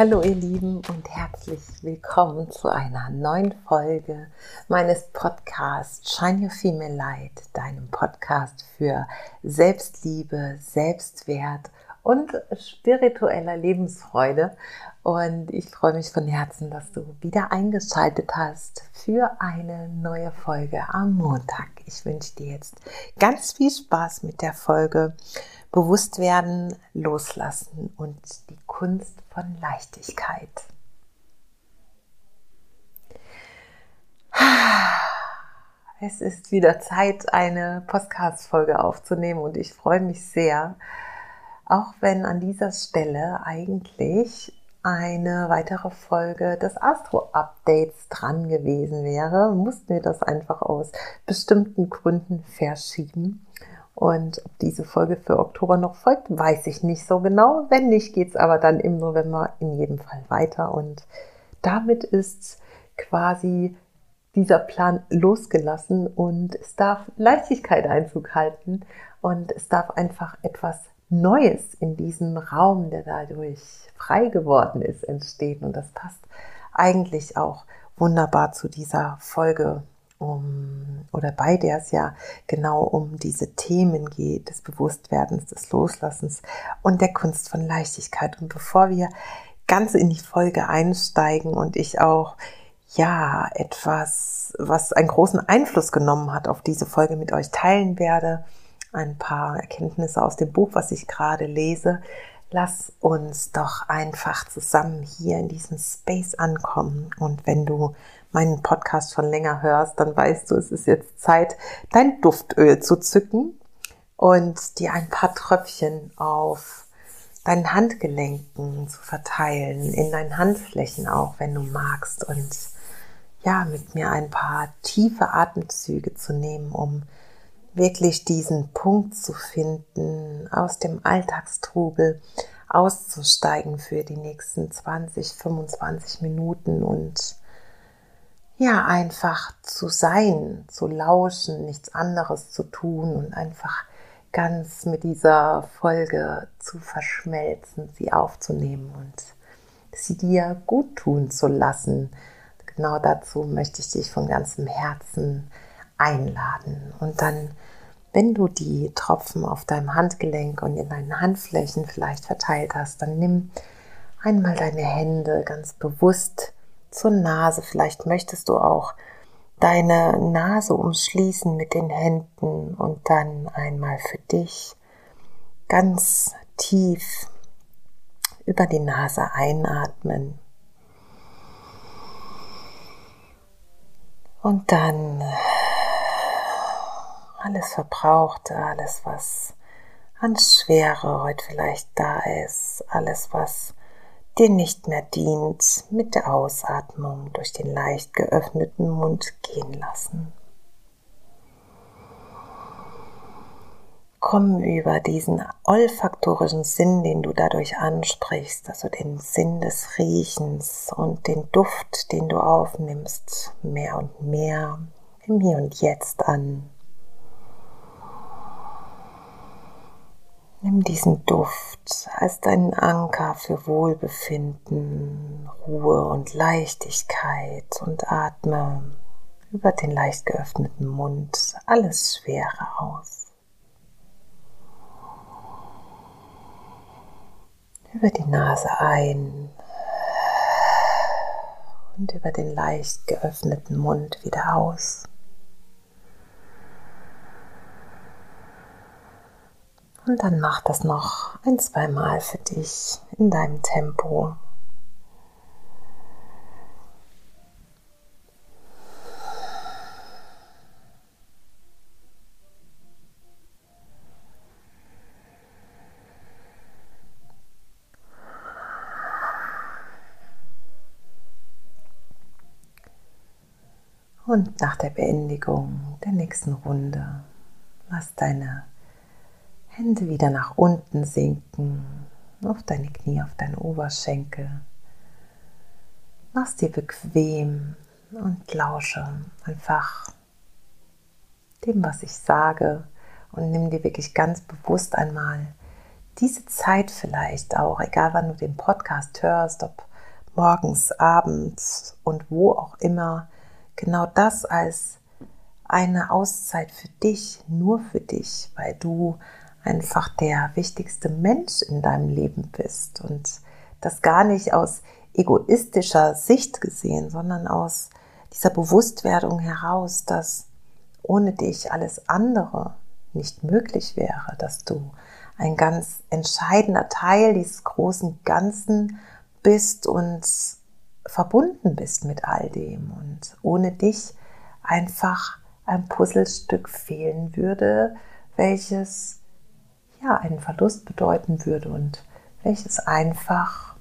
Hallo ihr Lieben und herzlich willkommen zu einer neuen Folge meines Podcasts Shine Your Female Light, deinem Podcast für Selbstliebe, Selbstwert und spiritueller Lebensfreude. Und ich freue mich von Herzen, dass du wieder eingeschaltet hast für eine neue Folge am Montag. Ich wünsche dir jetzt ganz viel Spaß mit der Folge Bewusst werden, loslassen und die Kunst von Leichtigkeit. Es ist wieder Zeit, eine Podcast-Folge aufzunehmen und ich freue mich sehr, auch wenn an dieser Stelle eigentlich eine weitere Folge des Astro-Updates dran gewesen wäre, mussten wir das einfach aus bestimmten Gründen verschieben. Und ob diese Folge für Oktober noch folgt, weiß ich nicht so genau. Wenn nicht, geht es aber dann im November in jedem Fall weiter. Und damit ist quasi dieser Plan losgelassen und es darf Leichtigkeit Einzug halten und es darf einfach etwas Neues in diesem Raum, der dadurch frei geworden ist, entstehen. Und das passt eigentlich auch wunderbar zu dieser Folge um, oder bei der es ja genau um diese Themen geht, des Bewusstwerdens, des Loslassens und der Kunst von Leichtigkeit. Und bevor wir ganz in die Folge einsteigen und ich auch ja etwas, was einen großen Einfluss genommen hat auf diese Folge mit euch teilen werde, ein paar Erkenntnisse aus dem Buch, was ich gerade lese. Lass uns doch einfach zusammen hier in diesem Space ankommen. Und wenn du meinen Podcast schon länger hörst, dann weißt du, es ist jetzt Zeit, dein Duftöl zu zücken und dir ein paar Tröpfchen auf deinen Handgelenken zu verteilen, in deinen Handflächen auch, wenn du magst. Und ja, mit mir ein paar tiefe Atemzüge zu nehmen, um wirklich diesen Punkt zu finden, aus dem Alltagstrubel auszusteigen für die nächsten 20, 25 Minuten und ja, einfach zu sein, zu lauschen, nichts anderes zu tun und einfach ganz mit dieser Folge zu verschmelzen, sie aufzunehmen und sie dir gut tun zu lassen. Genau dazu möchte ich dich von ganzem Herzen einladen. Und dann, wenn du die Tropfen auf deinem Handgelenk und in deinen Handflächen vielleicht verteilt hast, dann nimm einmal deine Hände ganz bewusst zur Nase. Vielleicht möchtest du auch deine Nase umschließen mit den Händen und dann einmal für dich ganz tief über die Nase einatmen. Und dann alles Verbrauchte, alles was an Schwere heute vielleicht da ist, alles was dir nicht mehr dient, mit der Ausatmung durch den leicht geöffneten Mund gehen lassen. Komm über diesen olfaktorischen Sinn, den du dadurch ansprichst, also den Sinn des Riechens und den Duft, den du aufnimmst, mehr und mehr im Hier und Jetzt an. Nimm diesen Duft als deinen Anker für Wohlbefinden, Ruhe und Leichtigkeit und atme über den leicht geöffneten Mund alles Schwere aus. Über die Nase ein und über den leicht geöffneten Mund wieder aus. Und dann mach das noch ein, zwei Mal für dich in deinem Tempo. Und nach der Beendigung der nächsten Runde lass deine Hände wieder nach unten sinken, auf deine Knie, auf deine Oberschenkel. Mach's dir bequem und lausche einfach dem, was ich sage und nimm dir wirklich ganz bewusst einmal diese Zeit vielleicht auch, egal wann du den Podcast hörst, ob morgens, abends und wo auch immer, genau das als eine Auszeit für dich, nur für dich, weil du einfach der wichtigste Mensch in deinem Leben bist und das gar nicht aus egoistischer Sicht gesehen, sondern aus dieser Bewusstwerdung heraus, dass ohne dich alles andere nicht möglich wäre, dass du ein ganz entscheidender Teil dieses großen Ganzen bist und verbunden bist mit all dem und ohne dich einfach ein Puzzlestück fehlen würde, welches ja einen Verlust bedeuten würde und welches einfach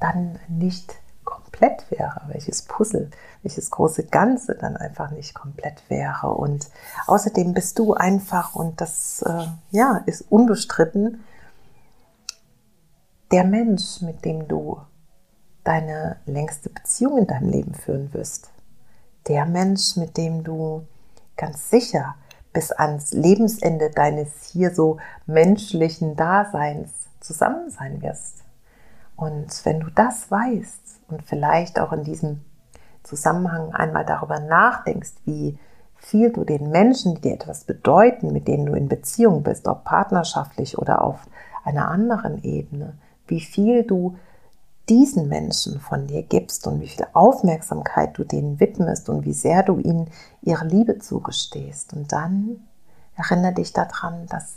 dann nicht komplett wäre, welches Puzzle, welches große Ganze dann einfach nicht komplett wäre. Und außerdem bist du einfach, und das äh, ja, ist unbestritten, der Mensch, mit dem du deine längste Beziehung in deinem Leben führen wirst. Der Mensch, mit dem du ganz sicher bis ans Lebensende deines hier so menschlichen Daseins zusammen sein wirst. Und wenn du das weißt und vielleicht auch in diesem Zusammenhang einmal darüber nachdenkst, wie viel du den Menschen, die dir etwas bedeuten, mit denen du in Beziehung bist, ob partnerschaftlich oder auf einer anderen Ebene, wie viel du diesen Menschen von dir gibst und wie viel Aufmerksamkeit du denen widmest und wie sehr du ihnen ihre Liebe zugestehst. Und dann erinnere dich daran, dass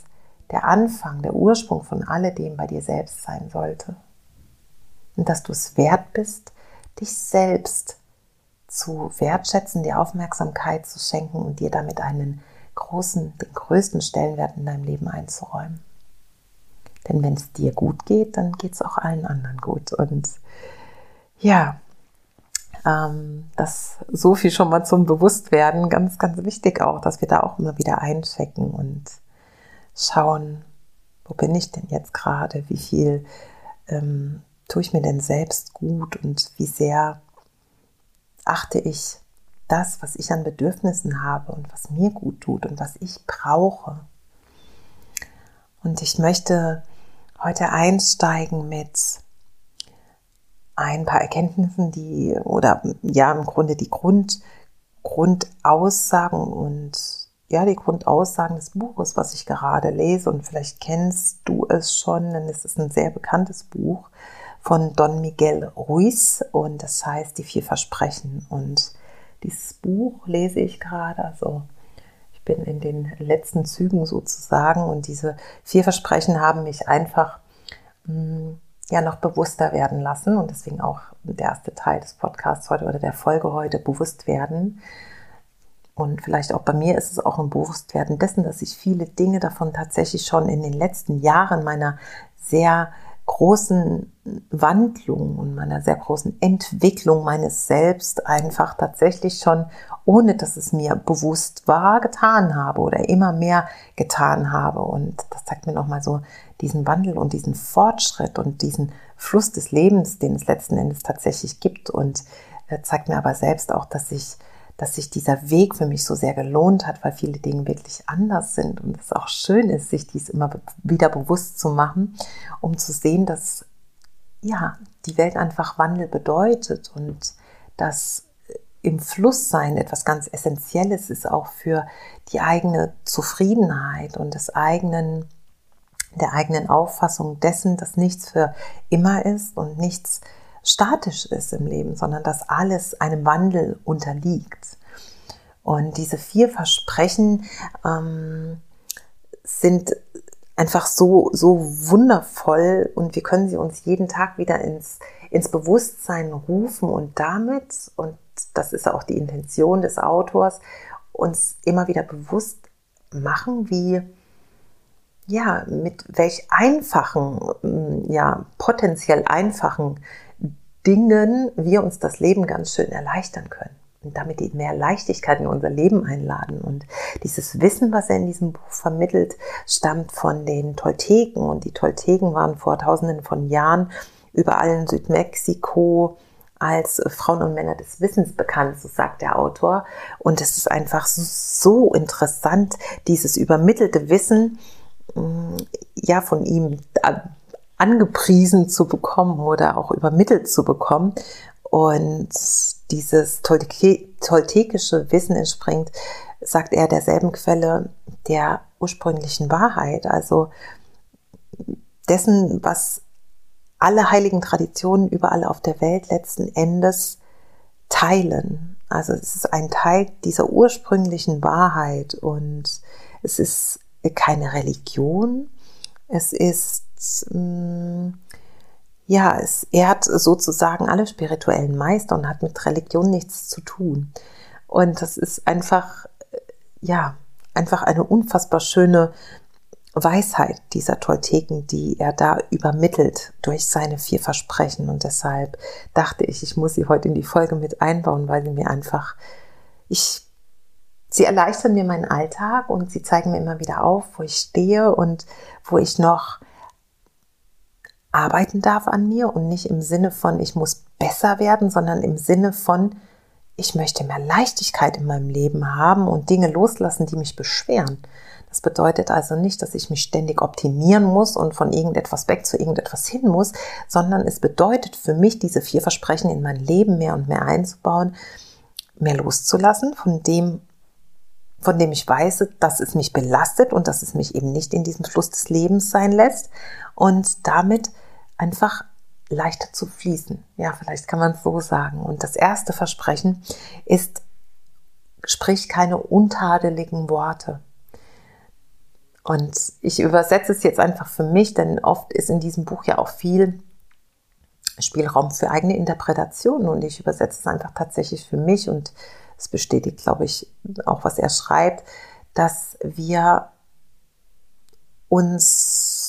der Anfang, der Ursprung von alledem bei dir selbst sein sollte. Und dass du es wert bist, dich selbst zu wertschätzen, dir Aufmerksamkeit zu schenken und dir damit einen großen, den größten Stellenwert in deinem Leben einzuräumen. Denn wenn es dir gut geht, dann geht es auch allen anderen gut. Und ja, ähm, das so viel schon mal zum Bewusstwerden, ganz, ganz wichtig auch, dass wir da auch immer wieder einchecken und schauen, wo bin ich denn jetzt gerade, wie viel ähm, tue ich mir denn selbst gut und wie sehr achte ich das, was ich an Bedürfnissen habe und was mir gut tut und was ich brauche. Und ich möchte heute einsteigen mit ein paar Erkenntnissen, die oder ja im Grunde die Grund, Grundaussagen und ja die Grundaussagen des Buches, was ich gerade lese. Und vielleicht kennst du es schon, denn es ist ein sehr bekanntes Buch von Don Miguel Ruiz. Und das heißt die vier Versprechen. Und dieses Buch lese ich gerade, also bin in den letzten Zügen sozusagen und diese vier Versprechen haben mich einfach mm, ja noch bewusster werden lassen und deswegen auch der erste Teil des Podcasts heute oder der Folge heute bewusst werden. Und vielleicht auch bei mir ist es auch ein Bewusstwerden dessen, dass ich viele Dinge davon tatsächlich schon in den letzten Jahren meiner sehr großen Wandlung und meiner sehr großen Entwicklung meines Selbst einfach tatsächlich schon, ohne dass es mir bewusst war, getan habe oder immer mehr getan habe. Und das zeigt mir nochmal so diesen Wandel und diesen Fortschritt und diesen Fluss des Lebens, den es letzten Endes tatsächlich gibt und äh, zeigt mir aber selbst auch, dass ich dass sich dieser Weg für mich so sehr gelohnt hat, weil viele Dinge wirklich anders sind und es auch schön ist, sich dies immer wieder bewusst zu machen, um zu sehen, dass ja, die Welt einfach Wandel bedeutet und dass im Fluss sein etwas ganz Essentielles ist auch für die eigene Zufriedenheit und des eigenen, der eigenen Auffassung dessen, dass nichts für immer ist und nichts statisch ist im Leben, sondern dass alles einem Wandel unterliegt. Und diese vier Versprechen ähm, sind einfach so, so wundervoll und wir können sie uns jeden Tag wieder ins, ins Bewusstsein rufen und damit, und das ist auch die Intention des Autors, uns immer wieder bewusst machen, wie, ja, mit welch einfachen, ja, potenziell einfachen Dingen wir uns das Leben ganz schön erleichtern können und damit die mehr Leichtigkeit in unser Leben einladen. Und dieses Wissen, was er in diesem Buch vermittelt, stammt von den Tolteken. Und die Tolteken waren vor tausenden von Jahren überall in Südmexiko als Frauen und Männer des Wissens bekannt, so sagt der Autor. Und es ist einfach so interessant, dieses übermittelte Wissen mm, ja von ihm angepriesen zu bekommen oder auch übermittelt zu bekommen. Und dieses toltekische Wissen entspringt, sagt er, derselben Quelle der ursprünglichen Wahrheit, also dessen, was alle heiligen Traditionen überall auf der Welt letzten Endes teilen. Also es ist ein Teil dieser ursprünglichen Wahrheit und es ist keine Religion, es ist, ja, es ehrt sozusagen alle spirituellen Meister und hat mit Religion nichts zu tun. Und das ist einfach, ja, einfach eine unfassbar schöne Weisheit dieser Tolteken, die er da übermittelt durch seine vier Versprechen. Und deshalb dachte ich, ich muss sie heute in die Folge mit einbauen, weil sie mir einfach, ich, sie erleichtern mir meinen Alltag und sie zeigen mir immer wieder auf, wo ich stehe und wo ich noch arbeiten darf an mir und nicht im Sinne von, ich muss besser werden, sondern im Sinne von, ich möchte mehr Leichtigkeit in meinem Leben haben und Dinge loslassen, die mich beschweren. Das bedeutet also nicht, dass ich mich ständig optimieren muss und von irgendetwas weg zu irgendetwas hin muss, sondern es bedeutet für mich, diese vier Versprechen in mein Leben mehr und mehr einzubauen, mehr loszulassen von dem, von dem ich weiß, dass es mich belastet und dass es mich eben nicht in diesem Fluss des Lebens sein lässt und damit einfach leichter zu fließen. Ja, vielleicht kann man es so sagen. Und das erste Versprechen ist, sprich keine untadeligen Worte. Und ich übersetze es jetzt einfach für mich, denn oft ist in diesem Buch ja auch viel Spielraum für eigene Interpretationen und ich übersetze es einfach tatsächlich für mich und es bestätigt, glaube ich, auch was er schreibt, dass wir uns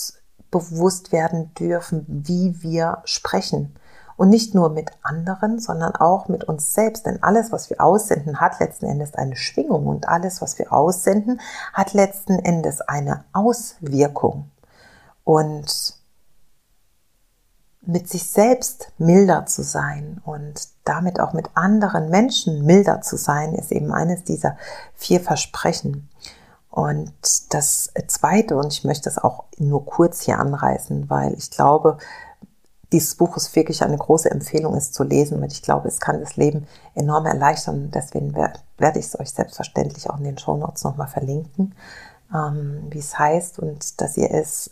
bewusst werden dürfen, wie wir sprechen und nicht nur mit anderen, sondern auch mit uns selbst. Denn alles, was wir aussenden, hat letzten Endes eine Schwingung und alles, was wir aussenden, hat letzten Endes eine Auswirkung. Und mit sich selbst milder zu sein und damit auch mit anderen Menschen milder zu sein, ist eben eines dieser vier Versprechen. Und das zweite, und ich möchte das auch nur kurz hier anreißen, weil ich glaube, dieses Buch ist wirklich eine große Empfehlung, es zu lesen, weil ich glaube, es kann das Leben enorm erleichtern. Deswegen werde ich es euch selbstverständlich auch in den Show Notes nochmal verlinken, ähm, wie es heißt und dass ihr es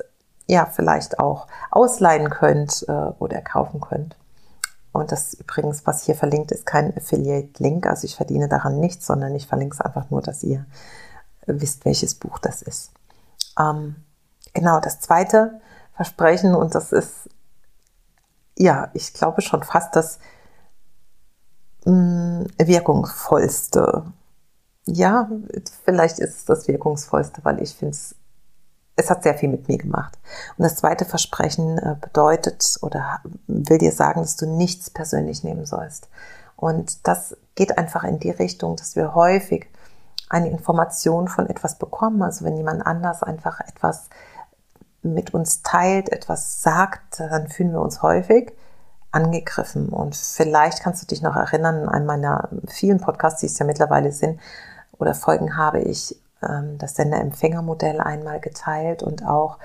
ja vielleicht auch ausleihen könnt äh, oder kaufen könnt. Und das übrigens, was hier verlinkt ist, kein Affiliate-Link, also ich verdiene daran nichts, sondern ich verlinke es einfach nur, dass ihr wisst, welches Buch das ist. Ähm, genau, das zweite Versprechen, und das ist ja, ich glaube schon fast das mh, mm, wirkungsvollste. Ja, vielleicht ist es das wirkungsvollste, weil ich finde es, es hat sehr viel mit mir gemacht. Und das zweite Versprechen äh, bedeutet oder will dir sagen, dass du nichts persönlich nehmen sollst. Und das geht einfach in die Richtung, dass wir häufig eine Information von etwas bekommen. Also wenn jemand anders einfach etwas mit uns teilt, etwas sagt, dann fühlen wir uns häufig angegriffen. Und vielleicht kannst du dich noch erinnern, in einem meiner vielen Podcasts, die es ja mittlerweile sind, oder Folgen habe ich ähm, das Sender-Empfänger-Modell einmal geteilt und auch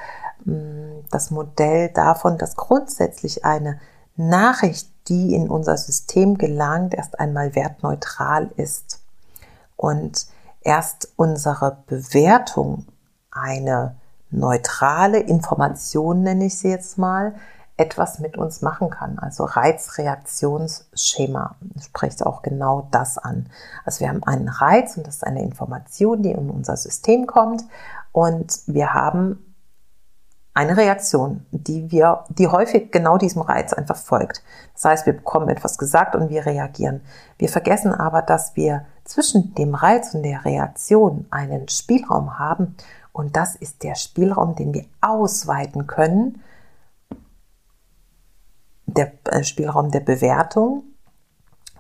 ähm, das Modell davon, dass grundsätzlich eine Nachricht, die in unser System gelangt, erst einmal wertneutral ist. Und erst unsere Bewertung eine neutrale Information, nenne ich sie jetzt mal, etwas mit uns machen kann. Also Reizreaktionsschema spricht auch genau das an. Also wir haben einen Reiz und das ist eine Information, die in unser System kommt und wir haben eine Reaktion, die wir, die häufig genau diesem Reiz einfach folgt. Das heißt, wir bekommen etwas gesagt und wir reagieren. Wir vergessen aber, dass wir zwischen dem Reiz und der Reaktion einen Spielraum haben und das ist der Spielraum, den wir ausweiten können. Der äh, Spielraum der Bewertung.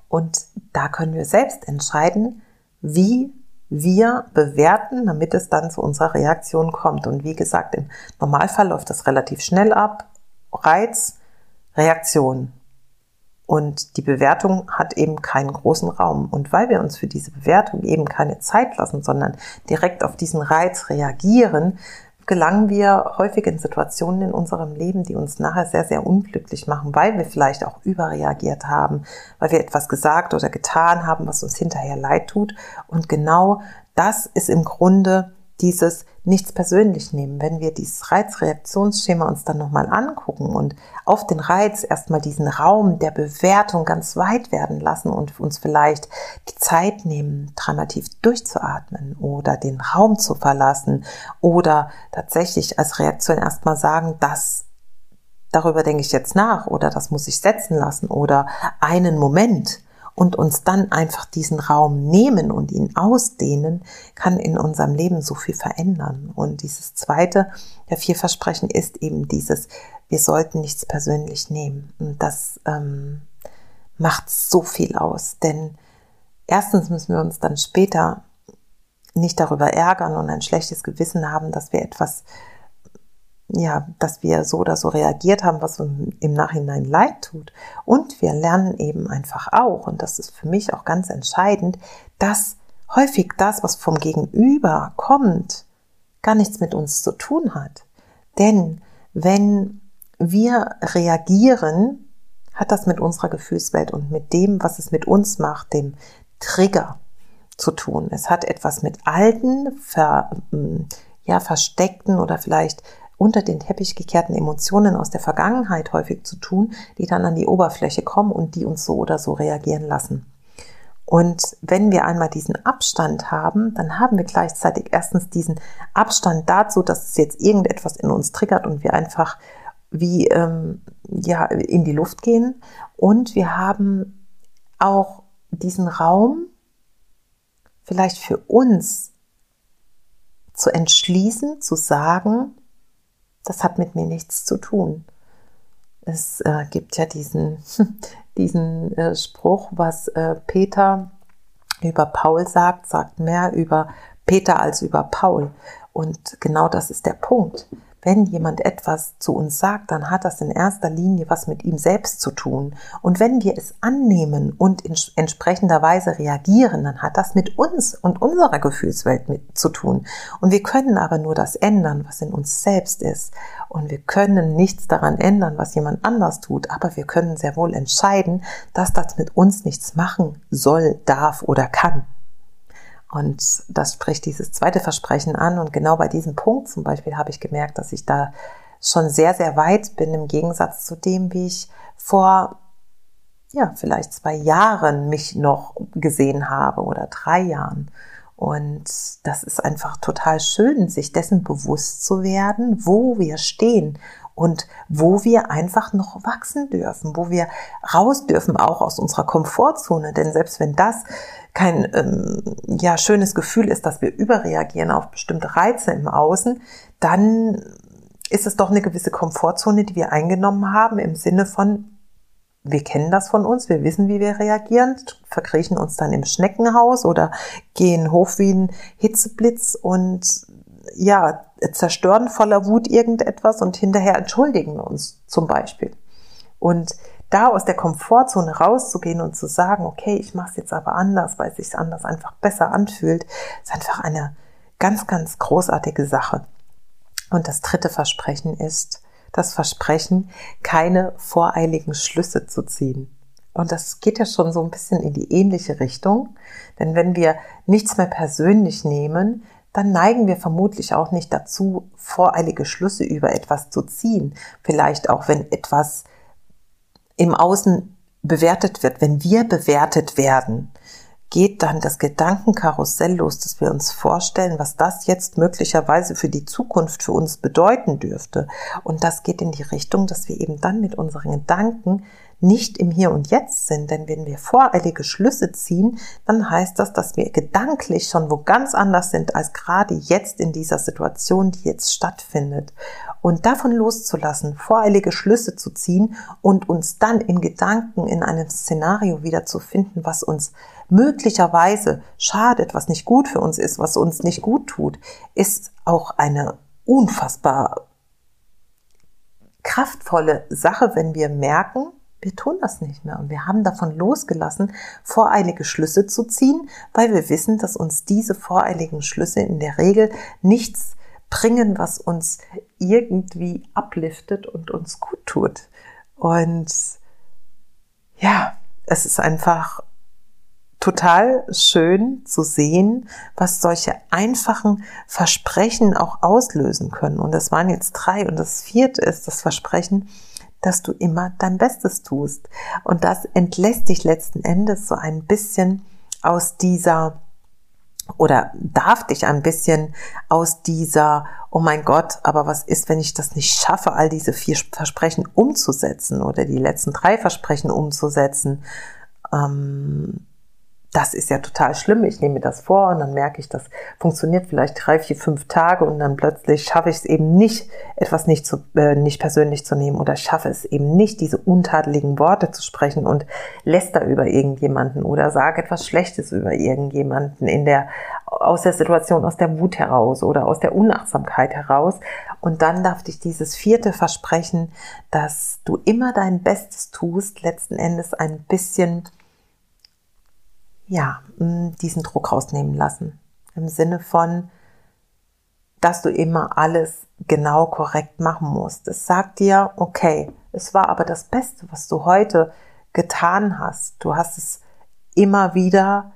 Und da können wir selbst entscheiden, wie wir bewerten, damit es dann zu unserer Reaktion kommt. Und wie gesagt, im Normalfall läuft das relativ schnell ab. Reiz, Reaktion. Und die Bewertung hat eben keinen großen Raum. Und weil wir uns für diese Bewertung eben keine Zeit lassen, sondern direkt auf diesen Reiz reagieren, gelangen wir häufig in Situationen in unserem Leben, die uns nachher sehr, sehr unglücklich machen, weil wir vielleicht auch überreagiert haben, weil wir etwas gesagt oder getan haben, was uns hinterher leid tut. Und genau das ist im Grunde dieses nichts persönlich nehmen. Wenn wir dieses Reizreaktionsschema uns dann nochmal angucken und auf den Reiz erstmal diesen Raum der Bewertung ganz weit werden lassen und uns vielleicht die Zeit nehmen, dreimal durchzuatmen oder den Raum zu verlassen oder tatsächlich als Reaktion erstmal sagen, das darüber denke ich jetzt nach oder das muss ich setzen lassen oder einen Moment und uns dann einfach diesen Raum nehmen und ihn ausdehnen, kann in unserem Leben so viel verändern. Und dieses zweite der vier Versprechen ist eben dieses, wir sollten nichts persönlich nehmen. Und das ähm, macht so viel aus, denn erstens müssen wir uns dann später nicht darüber ärgern und ein schlechtes Gewissen haben, dass wir etwas ja, dass wir so oder so reagiert haben, was uns im Nachhinein leid tut. Und wir lernen eben einfach auch, und das ist für mich auch ganz entscheidend, dass häufig das, was vom Gegenüber kommt, gar nichts mit uns zu tun hat. Denn wenn wir reagieren, hat das mit unserer Gefühlswelt und mit dem, was es mit uns macht, dem Trigger zu tun. Es hat etwas mit alten, ver, ja, versteckten oder vielleicht unter den Teppich gekehrten Emotionen aus der Vergangenheit häufig zu tun, die dann an die Oberfläche kommen und die uns so oder so reagieren lassen. Und wenn wir einmal diesen Abstand haben, dann haben wir gleichzeitig erstens diesen Abstand dazu, dass es jetzt irgendetwas in uns triggert und wir einfach wie ähm, ja in die Luft gehen. Und wir haben auch diesen Raum vielleicht für uns zu entschließen, zu sagen, das hat mit mir nichts zu tun. Es äh, gibt ja diesen, diesen äh, Spruch, was äh, Peter über Paul sagt, sagt mehr über Peter als über Paul. Und genau das ist der Punkt wenn jemand etwas zu uns sagt, dann hat das in erster Linie was mit ihm selbst zu tun. Und wenn wir es annehmen und in entsprechender Weise reagieren, dann hat das mit uns und unserer Gefühlswelt mit zu tun. Und wir können aber nur das ändern, was in uns selbst ist. Und wir können nichts daran ändern, was jemand anders tut. Aber wir können sehr wohl entscheiden, dass das mit uns nichts machen soll, darf oder kann. Und das spricht dieses zweite Versprechen an. Und genau bei diesem Punkt zum Beispiel habe ich gemerkt, dass ich da schon sehr, sehr weit bin im Gegensatz zu dem, wie ich vor, ja, vielleicht zwei Jahren mich noch gesehen habe oder drei Jahren. Und das ist einfach total schön, sich dessen bewusst zu werden, wo wir stehen und wo wir einfach noch wachsen dürfen, wo wir raus dürfen, auch aus unserer Komfortzone. Denn selbst wenn das kein ähm, ja, schönes Gefühl ist, dass wir überreagieren auf bestimmte Reize im Außen, dann ist es doch eine gewisse Komfortzone, die wir eingenommen haben im Sinne von, wir kennen das von uns, wir wissen, wie wir reagieren, verkriechen uns dann im Schneckenhaus oder gehen hoch wie ein Hitzeblitz und ja, zerstören voller Wut irgendetwas und hinterher entschuldigen uns zum Beispiel. Und da aus der Komfortzone rauszugehen und zu sagen, okay, ich mache es jetzt aber anders, weil es sich anders einfach besser anfühlt, ist einfach eine ganz, ganz großartige Sache. Und das dritte Versprechen ist das Versprechen, keine voreiligen Schlüsse zu ziehen. Und das geht ja schon so ein bisschen in die ähnliche Richtung. Denn wenn wir nichts mehr persönlich nehmen, dann neigen wir vermutlich auch nicht dazu, voreilige Schlüsse über etwas zu ziehen. Vielleicht auch, wenn etwas im Außen bewertet wird, wenn wir bewertet werden, geht dann das Gedankenkarussell los, dass wir uns vorstellen, was das jetzt möglicherweise für die Zukunft für uns bedeuten dürfte. Und das geht in die Richtung, dass wir eben dann mit unseren Gedanken nicht im Hier und Jetzt sind. Denn wenn wir voreilige Schlüsse ziehen, dann heißt das, dass wir gedanklich schon wo ganz anders sind als gerade jetzt in dieser Situation, die jetzt stattfindet. Und davon loszulassen, voreilige Schlüsse zu ziehen und uns dann in Gedanken in einem Szenario wiederzufinden, was uns möglicherweise schadet, was nicht gut für uns ist, was uns nicht gut tut, ist auch eine unfassbar kraftvolle Sache, wenn wir merken, wir tun das nicht mehr und wir haben davon losgelassen, voreilige Schlüsse zu ziehen, weil wir wissen, dass uns diese voreiligen Schlüsse in der Regel nichts bringen, was uns irgendwie upliftet und uns gut tut. Und ja, es ist einfach total schön zu sehen, was solche einfachen Versprechen auch auslösen können. Und das waren jetzt drei. Und das vierte ist das Versprechen, dass du immer dein Bestes tust. Und das entlässt dich letzten Endes so ein bisschen aus dieser oder darf dich ein bisschen aus dieser, oh mein Gott, aber was ist, wenn ich das nicht schaffe, all diese vier Versprechen umzusetzen oder die letzten drei Versprechen umzusetzen, ähm, das ist ja total schlimm. Ich nehme mir das vor und dann merke ich, das funktioniert vielleicht drei, vier, fünf Tage und dann plötzlich schaffe ich es eben nicht, etwas nicht, zu, äh, nicht persönlich zu nehmen oder schaffe es eben nicht, diese untadeligen Worte zu sprechen und läster über irgendjemanden oder sage etwas Schlechtes über irgendjemanden in der, aus der Situation, aus der Wut heraus oder aus der Unachtsamkeit heraus. Und dann darf dich dieses vierte Versprechen, dass du immer dein Bestes tust, letzten Endes ein bisschen ja, diesen Druck rausnehmen lassen. Im Sinne von, dass du immer alles genau korrekt machen musst. Es sagt dir, okay, es war aber das Beste, was du heute getan hast. Du hast es immer wieder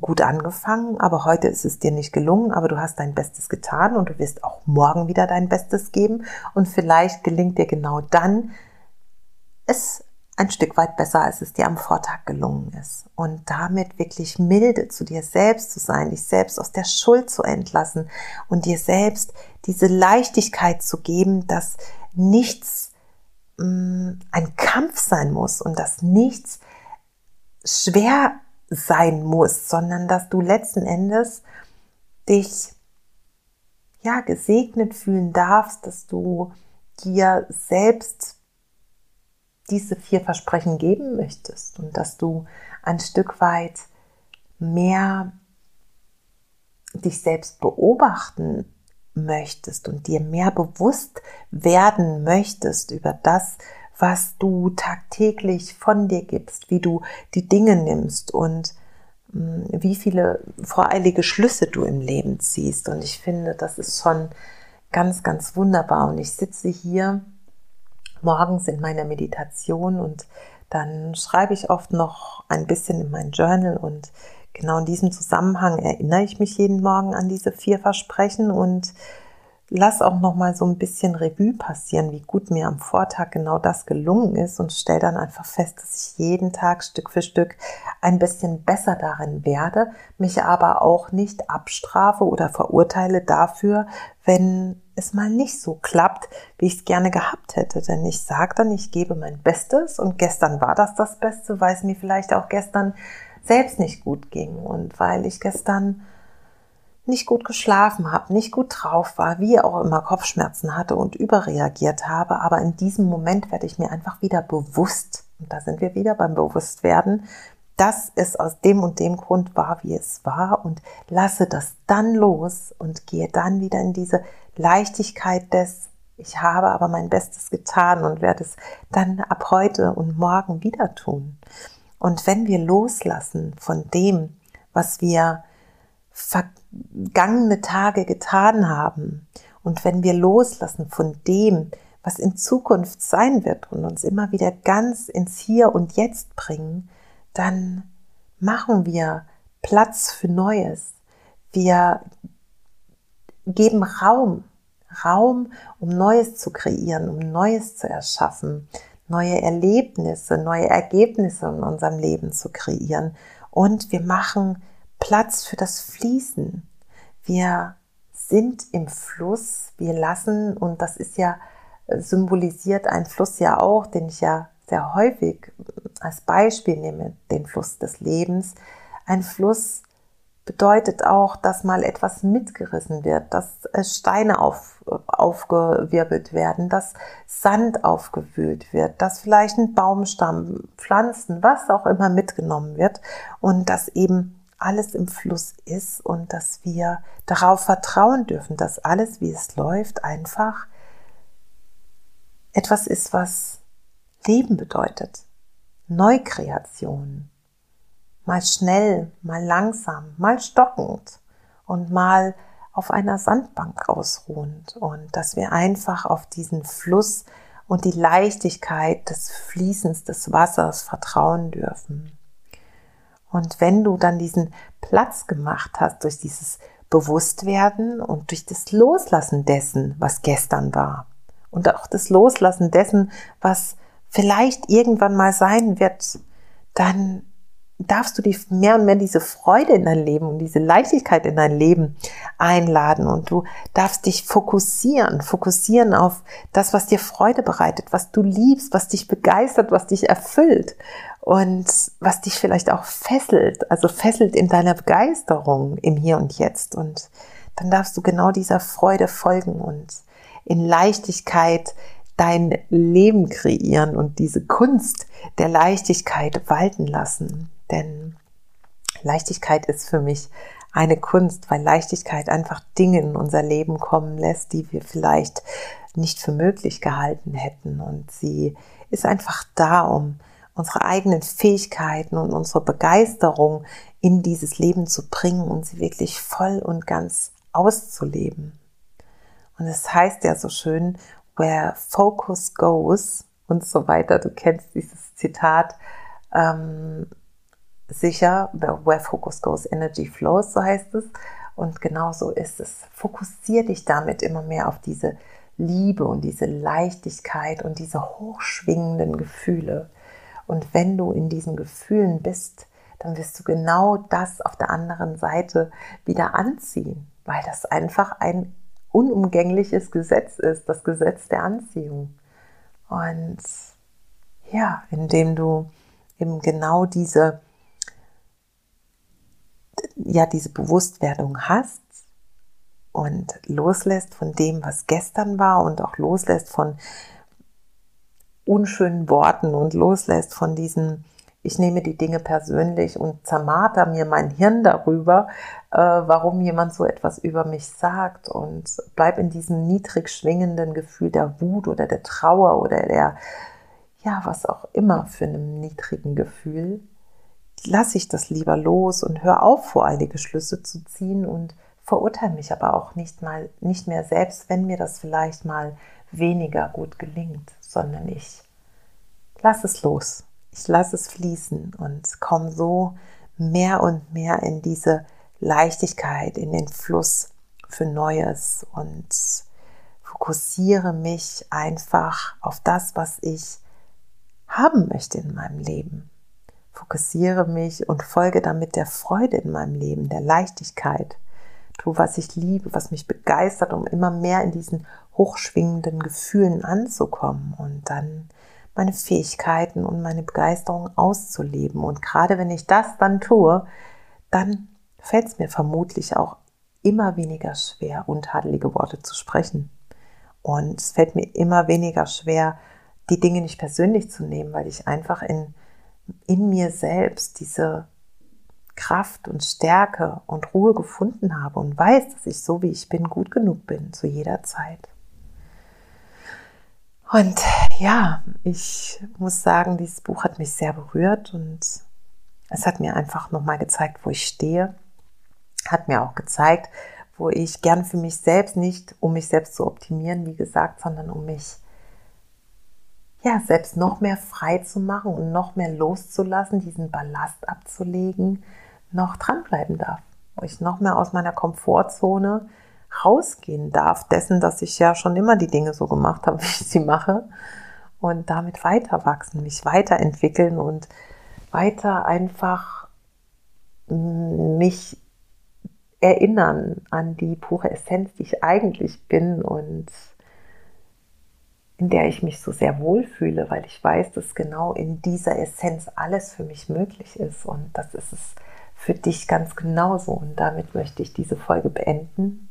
gut angefangen, aber heute ist es dir nicht gelungen, aber du hast dein Bestes getan und du wirst auch morgen wieder dein Bestes geben und vielleicht gelingt dir genau dann, es ein Stück weit besser, als es dir am Vortag gelungen ist. Und damit wirklich milde zu dir selbst zu sein, dich selbst aus der Schuld zu entlassen und dir selbst diese Leichtigkeit zu geben, dass nichts mh, mm, ein Kampf sein muss und dass nichts schwer sein muss, sondern dass du letzten Endes dich ja gesegnet fühlen darfst, dass du dir selbst diese vier Versprechen geben möchtest und dass du ein Stück weit mehr dich selbst beobachten möchtest und dir mehr bewusst werden möchtest über das, was du tagtäglich von dir gibst, wie du die Dinge nimmst und hm, wie viele voreilige Schlüsse du im Leben ziehst. Und ich finde, das ist schon ganz, ganz wunderbar. Und ich sitze hier morgens in meiner Meditation und dann schreibe ich oft noch ein bisschen in mein Journal und genau in diesem Zusammenhang erinnere ich mich jeden Morgen an diese vier Versprechen und lass auch noch mal so ein bisschen Revue passieren, wie gut mir am Vortag genau das gelungen ist und stell dann einfach fest, dass ich jeden Tag Stück für Stück ein bisschen besser darin werde, mich aber auch nicht abstrafe oder verurteile dafür, wenn es mal nicht so klappt, wie ich es gerne gehabt hätte. Denn ich sage dann, ich gebe mein Bestes und gestern war das das Beste, weil es mir vielleicht auch gestern selbst nicht gut ging und weil ich gestern nicht gut geschlafen habe, nicht gut drauf war, wie auch immer Kopfschmerzen hatte und überreagiert habe. Aber in diesem Moment werde ich mir einfach wieder bewusst, und da sind wir wieder beim Bewusstwerden, dass es aus dem und dem Grund war, wie es war und lasse das dann los und gehe dann wieder in diese Leichtigkeit des, ich habe aber mein Bestes getan und werde es dann ab heute und morgen wieder tun. Und wenn wir loslassen von dem, was wir vergangene Tage getan haben und wenn wir loslassen von dem, was in Zukunft sein wird und uns immer wieder ganz ins Hier und Jetzt bringen, dann machen wir Platz für Neues. Wir geben Raum, Raum, um Neues zu kreieren, um Neues zu erschaffen, neue Erlebnisse, neue Ergebnisse in unserem Leben zu kreieren. Und wir machen Platz für das Fließen. Wir sind im Fluss, wir lassen, und das ist ja äh, symbolisiert ein Fluss ja auch, den ich ja sehr häufig als Beispiel nehme, den Fluss des Lebens. Ein Fluss bedeutet auch, dass mal etwas mitgerissen wird, dass Steine auf, aufgewirbelt werden, dass Sand aufgewühlt wird, dass vielleicht ein Baumstamm, Pflanzen, was auch immer mitgenommen wird und dass eben alles im Fluss ist und dass wir darauf vertrauen dürfen, dass alles, wie es läuft, einfach etwas ist, was Leben bedeutet. Neukreation. Mal schnell, mal langsam, mal stockend und mal auf einer Sandbank ausruhend und dass wir einfach auf diesen Fluss und die Leichtigkeit des Fließens des Wassers vertrauen dürfen. Und wenn du dann diesen Platz gemacht hast durch dieses Bewusstwerden und durch das Loslassen dessen, was gestern war und auch das Loslassen dessen, was vielleicht irgendwann mal sein wird, dann darfst du die mehr und mehr diese Freude in dein Leben und diese Leichtigkeit in dein Leben einladen und du darfst dich fokussieren, fokussieren auf das, was dir Freude bereitet, was du liebst, was dich begeistert, was dich erfüllt und was dich vielleicht auch fesselt, also fesselt in deiner Begeisterung im Hier und Jetzt und dann darfst du genau dieser Freude folgen und in Leichtigkeit dein Leben kreieren und diese Kunst der Leichtigkeit walten lassen. Denn Leichtigkeit ist für mich eine Kunst, weil Leichtigkeit einfach Dinge in unser Leben kommen lässt, die wir vielleicht nicht für möglich gehalten hätten. Und sie ist einfach da, um unsere eigenen Fähigkeiten und unsere Begeisterung in dieses Leben zu bringen und sie wirklich voll und ganz auszuleben. Und es heißt ja so schön, where focus goes und so weiter. Du kennst dieses Zitat ähm, sicher, where focus goes, energy flows, so heißt es. Und genau so ist es. Fokussier dich damit immer mehr auf diese Liebe und diese Leichtigkeit und diese hochschwingenden Gefühle. Und wenn du in diesen Gefühlen bist, dann wirst du genau das auf der anderen Seite wieder anziehen, weil das einfach ein unumgängliches Gesetz ist, das Gesetz der Anziehung. Und ja, indem du eben genau diese, ja, diese Bewusstwerdung hast und loslässt von dem, was gestern war und auch loslässt von unschönen Worten und loslässt von diesen ich nehme die Dinge persönlich und zermarter mir mein Hirn darüber, äh, warum jemand so etwas über mich sagt und bleib in diesem niedrig schwingenden Gefühl der Wut oder der Trauer oder der, ja, was auch immer für einem niedrigen Gefühl. Lass ich das lieber los und hör auf, voreilige Schlüsse zu ziehen und verurteile mich aber auch nicht mal, nicht mehr selbst, wenn mir das vielleicht mal weniger gut gelingt, sondern ich lass es los ich lasse es fließen und komme so mehr und mehr in diese Leichtigkeit, in den Fluss für Neues und fokussiere mich einfach auf das, was ich haben möchte in meinem Leben. Fokussiere mich und folge damit der Freude in meinem Leben, der Leichtigkeit. Tu, was ich liebe, was mich begeistert, um immer mehr in diesen hochschwingenden Gefühlen anzukommen. Und dann meine Fähigkeiten und meine Begeisterung auszuleben. Und gerade wenn ich das dann tue, dann fällt es mir vermutlich auch immer weniger schwer, untadelige Worte zu sprechen. Und es fällt mir immer weniger schwer, die Dinge nicht persönlich zu nehmen, weil ich einfach in, in mir selbst diese Kraft und Stärke und Ruhe gefunden habe und weiß, dass ich so wie ich bin gut genug bin zu jeder Zeit. Und ja, ich muss sagen, dieses Buch hat mich sehr berührt und es hat mir einfach nochmal gezeigt, wo ich stehe. Hat mir auch gezeigt, wo ich gern für mich selbst nicht, um mich selbst zu optimieren, wie gesagt, sondern um mich ja selbst noch mehr frei zu machen und noch mehr loszulassen, diesen Ballast abzulegen, noch dranbleiben darf. Wo ich noch mehr aus meiner Komfortzone rausgehen darf, dessen, dass ich ja schon immer die Dinge so gemacht habe, wie ich sie mache und damit weiter wachsen, mich weiterentwickeln und weiter einfach mich erinnern an die pure Essenz, die ich eigentlich bin und in der ich mich so sehr wohlfühle, weil ich weiß, dass genau in dieser Essenz alles für mich möglich ist und das ist es für dich ganz genauso. Und damit möchte ich diese Folge beenden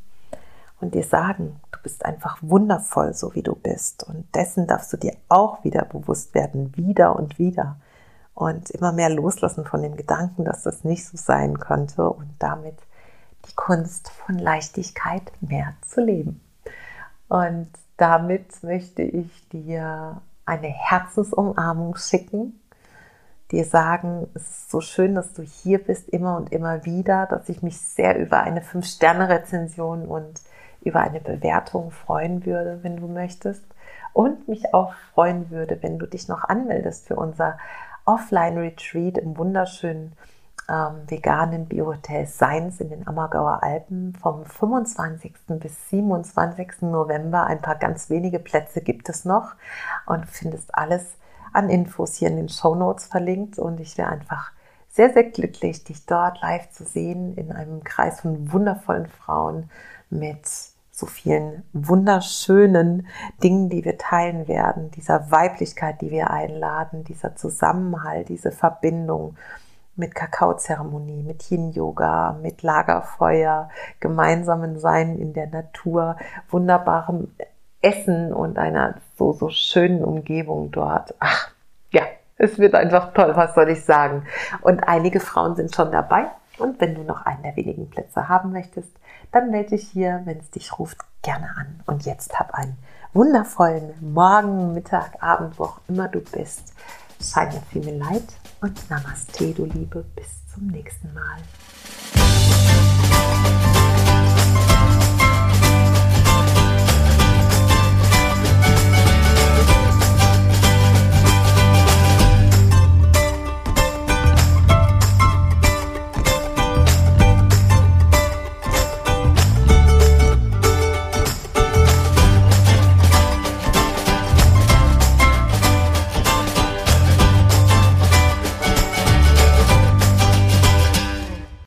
und dir sagen, du bist einfach wundervoll, so wie du bist. Und dessen darfst du dir auch wieder bewusst werden, wieder und wieder. Und immer mehr loslassen von dem Gedanken, dass das nicht so sein könnte und damit die Kunst von Leichtigkeit mehr zu leben. Und damit möchte ich dir eine Herzensumarmung schicken, dir sagen, es ist so schön, dass du hier bist, immer und immer wieder, dass ich mich sehr über eine 5-Sterne-Rezension und über eine Bewertung freuen würde, wenn du möchtest. Und mich auch freuen würde, wenn du dich noch anmeldest für unser Offline-Retreat im wunderschönen ähm, veganen Biohotel Seins in den Ammergauer Alpen vom 25. bis 27. November. Ein paar ganz wenige Plätze gibt es noch und findest alles an Infos hier in den Show Notes verlinkt und ich wäre einfach sehr, sehr glücklich, dich dort live zu sehen in einem Kreis von wundervollen Frauen mit so vielen wunderschönen Dingen, die wir teilen werden, dieser Weiblichkeit, die wir einladen, dieser Zusammenhalt, diese Verbindung mit Kakaozeremonie, mit Yin-Yoga, mit Lagerfeuer, gemeinsamen Sein in der Natur, wunderbarem Essen und einer so, so schönen Umgebung dort. Ach, ja, es wird einfach toll, was soll ich sagen. Und einige Frauen sind schon dabei. Und wenn du noch einen der wenigen Plätze haben möchtest, dann melde dich hier, wenn es dich ruft, gerne an. Und jetzt hab einen wundervollen Morgen, Mittag, Abend, wo auch immer du bist. Shine Your Female Light und Namaste, du Liebe. Bis zum nächsten Mal.